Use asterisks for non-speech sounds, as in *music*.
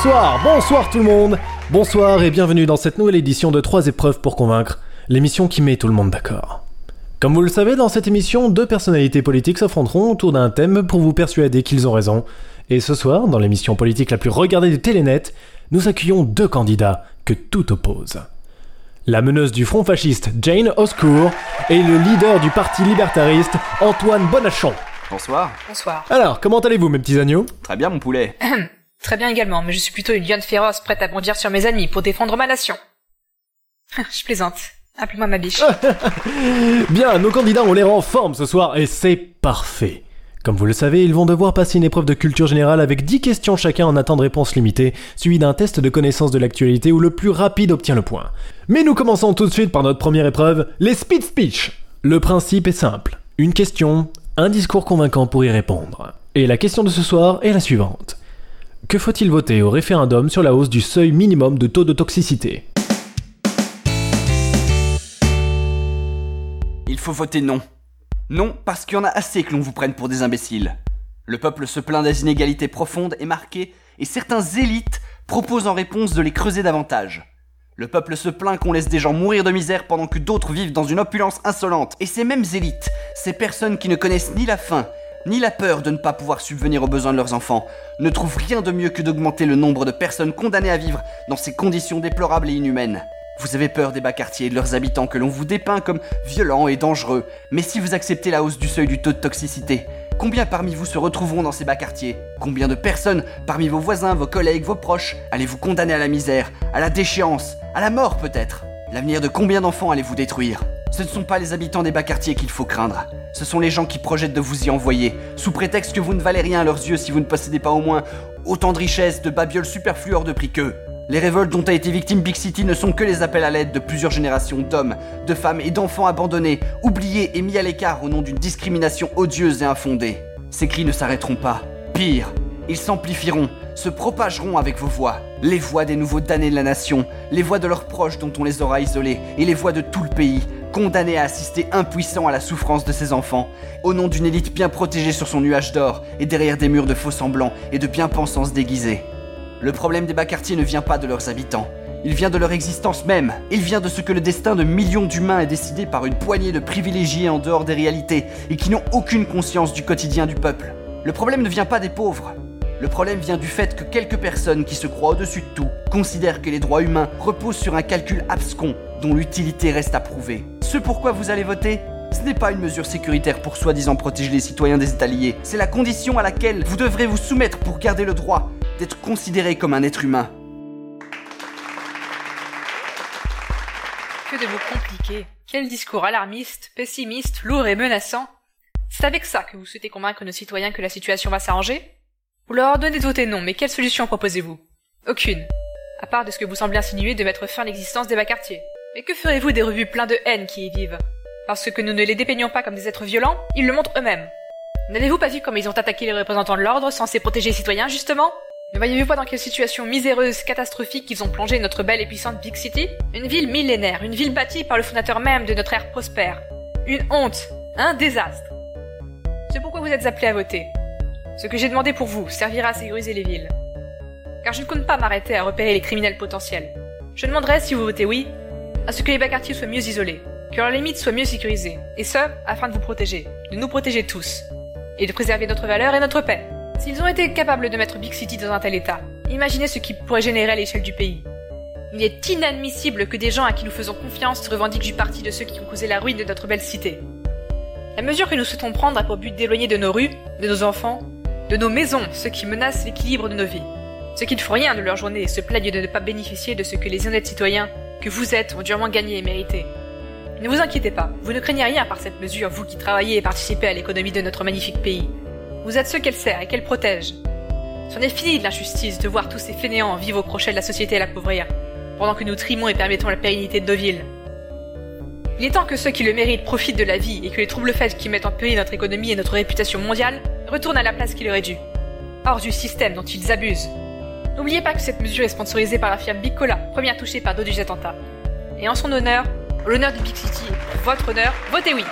Bonsoir, bonsoir tout le monde Bonsoir et bienvenue dans cette nouvelle édition de 3 épreuves pour convaincre, l'émission qui met tout le monde d'accord. Comme vous le savez, dans cette émission, deux personnalités politiques s'affronteront autour d'un thème pour vous persuader qu'ils ont raison. Et ce soir, dans l'émission politique la plus regardée de Télénet, nous accueillons deux candidats que tout oppose. La meneuse du front fasciste Jane Oscourt et le leader du parti libertariste Antoine Bonachon. Bonsoir. Bonsoir. Alors, comment allez-vous mes petits agneaux? Très bien mon poulet. *clears throat* Très bien également, mais je suis plutôt une lionne féroce prête à bondir sur mes ennemis pour défendre ma nation. je plaisante. Appelez-moi ma biche. *laughs* Bien, nos candidats ont l'air en forme ce soir et c'est parfait. Comme vous le savez, ils vont devoir passer une épreuve de culture générale avec 10 questions chacun en temps de réponse limité, suivi d'un test de connaissance de l'actualité où le plus rapide obtient le point. Mais nous commençons tout de suite par notre première épreuve, les speed speech. Le principe est simple. Une question, un discours convaincant pour y répondre. Et la question de ce soir est la suivante. Que faut-il voter au référendum sur la hausse du seuil minimum de taux de toxicité? Il faut voter non. Non, parce qu'il y en a assez que l'on vous prenne pour des imbéciles. Le peuple se plaint des inégalités profondes et marquées, et certains élites proposent en réponse de les creuser davantage. Le peuple se plaint qu'on laisse des gens mourir de misère pendant que d'autres vivent dans une opulence insolente. Et ces mêmes élites, ces personnes qui ne connaissent ni la faim, ni la peur de ne pas pouvoir subvenir aux besoins de leurs enfants, ne trouvent rien de mieux que d'augmenter le nombre de personnes condamnées à vivre dans ces conditions déplorables et inhumaines. Vous avez peur des bas quartiers et de leurs habitants que l'on vous dépeint comme violents et dangereux, mais si vous acceptez la hausse du seuil du taux de toxicité, combien parmi vous se retrouveront dans ces bas quartiers Combien de personnes, parmi vos voisins, vos collègues, vos proches, allez-vous condamner à la misère, à la déchéance, à la mort peut-être? L'avenir de combien d'enfants allez-vous détruire? Ce ne sont pas les habitants des bas quartiers qu'il faut craindre, ce sont les gens qui projettent de vous y envoyer, sous prétexte que vous ne valez rien à leurs yeux si vous ne possédez pas au moins autant de richesses, de babioles superflues hors de prix qu'eux. Les révoltes dont a été victime Big City ne sont que les appels à l'aide de plusieurs générations d'hommes, de femmes et d'enfants abandonnés, oubliés et mis à l'écart au nom d'une discrimination odieuse et infondée. Ces cris ne s'arrêteront pas. Pire, ils s'amplifieront, se propageront avec vos voix. Les voix des nouveaux damnés de la nation, les voix de leurs proches dont on les aura isolés, et les voix de tout le pays, condamnés à assister impuissants à la souffrance de ses enfants, au nom d'une élite bien protégée sur son nuage d'or et derrière des murs de faux semblants et de bien-pensance déguisés. Le problème des bas quartiers ne vient pas de leurs habitants. Il vient de leur existence même. Il vient de ce que le destin de millions d'humains est décidé par une poignée de privilégiés en dehors des réalités et qui n'ont aucune conscience du quotidien du peuple. Le problème ne vient pas des pauvres. Le problème vient du fait que quelques personnes qui se croient au-dessus de tout considèrent que les droits humains reposent sur un calcul abscon dont l'utilité reste à prouver. Ce pourquoi vous allez voter ce n'est pas une mesure sécuritaire pour soi-disant protéger les citoyens des États liés. C'est la condition à laquelle vous devrez vous soumettre pour garder le droit d'être considéré comme un être humain. Que de vous compliquer. Quel discours alarmiste, pessimiste, lourd et menaçant. C'est avec ça que vous souhaitez convaincre nos citoyens que la situation va s'arranger? Vous leur ordonnez de voter non, mais quelle solution proposez-vous? Aucune. À part de ce que vous semblez insinuer de mettre fin à l'existence des bas quartiers. Mais que ferez-vous des revues pleins de haine qui y vivent Parce que nous ne les dépeignons pas comme des êtres violents, ils le montrent eux-mêmes. N'avez-vous pas vu comment ils ont attaqué les représentants de l'ordre censés protéger les citoyens, justement ne voyez-vous pas dans quelle situation miséreuse, catastrophique ils ont plongé notre belle et puissante Big City Une ville millénaire, une ville bâtie par le fondateur même de notre ère prospère. Une honte, un désastre. C'est pourquoi vous êtes appelés à voter. Ce que j'ai demandé pour vous servira à sécuriser les villes. Car je ne compte pas m'arrêter à repérer les criminels potentiels. Je demanderai, si vous votez oui, à ce que les bas quartiers soient mieux isolés, que leurs limites soient mieux sécurisées, et ce, afin de vous protéger, de nous protéger tous, et de préserver notre valeur et notre paix. S'ils ont été capables de mettre Big City dans un tel état, imaginez ce qui pourrait générer à l'échelle du pays. Il est inadmissible que des gens à qui nous faisons confiance revendiquent du parti de ceux qui ont causé la ruine de notre belle cité. La mesure que nous souhaitons prendre a pour but d'éloigner de nos rues, de nos enfants, de nos maisons ceux qui menacent l'équilibre de nos vies. Ceux qui ne font rien de leur journée et se plaignent de ne pas bénéficier de ce que les honnêtes citoyens que vous êtes ont durement gagné et mérité. Ne vous inquiétez pas, vous ne craignez rien par cette mesure, vous qui travaillez et participez à l'économie de notre magnifique pays. Vous êtes ceux qu'elle sert et qu'elle protège. C'en est fini de l'injustice de voir tous ces fainéants vivre au crochet de la société et l'appauvrir, pendant que nous trimons et permettons la pérennité de nos. Il est temps que ceux qui le méritent profitent de la vie et que les troubles faits qui mettent en péril notre économie et notre réputation mondiale retournent à la place qui leur est due, hors du système dont ils abusent. N'oubliez pas que cette mesure est sponsorisée par la firme Big Cola, première touchée par deux attentats. Et en son honneur, l'honneur du Big City, votre honneur, votez oui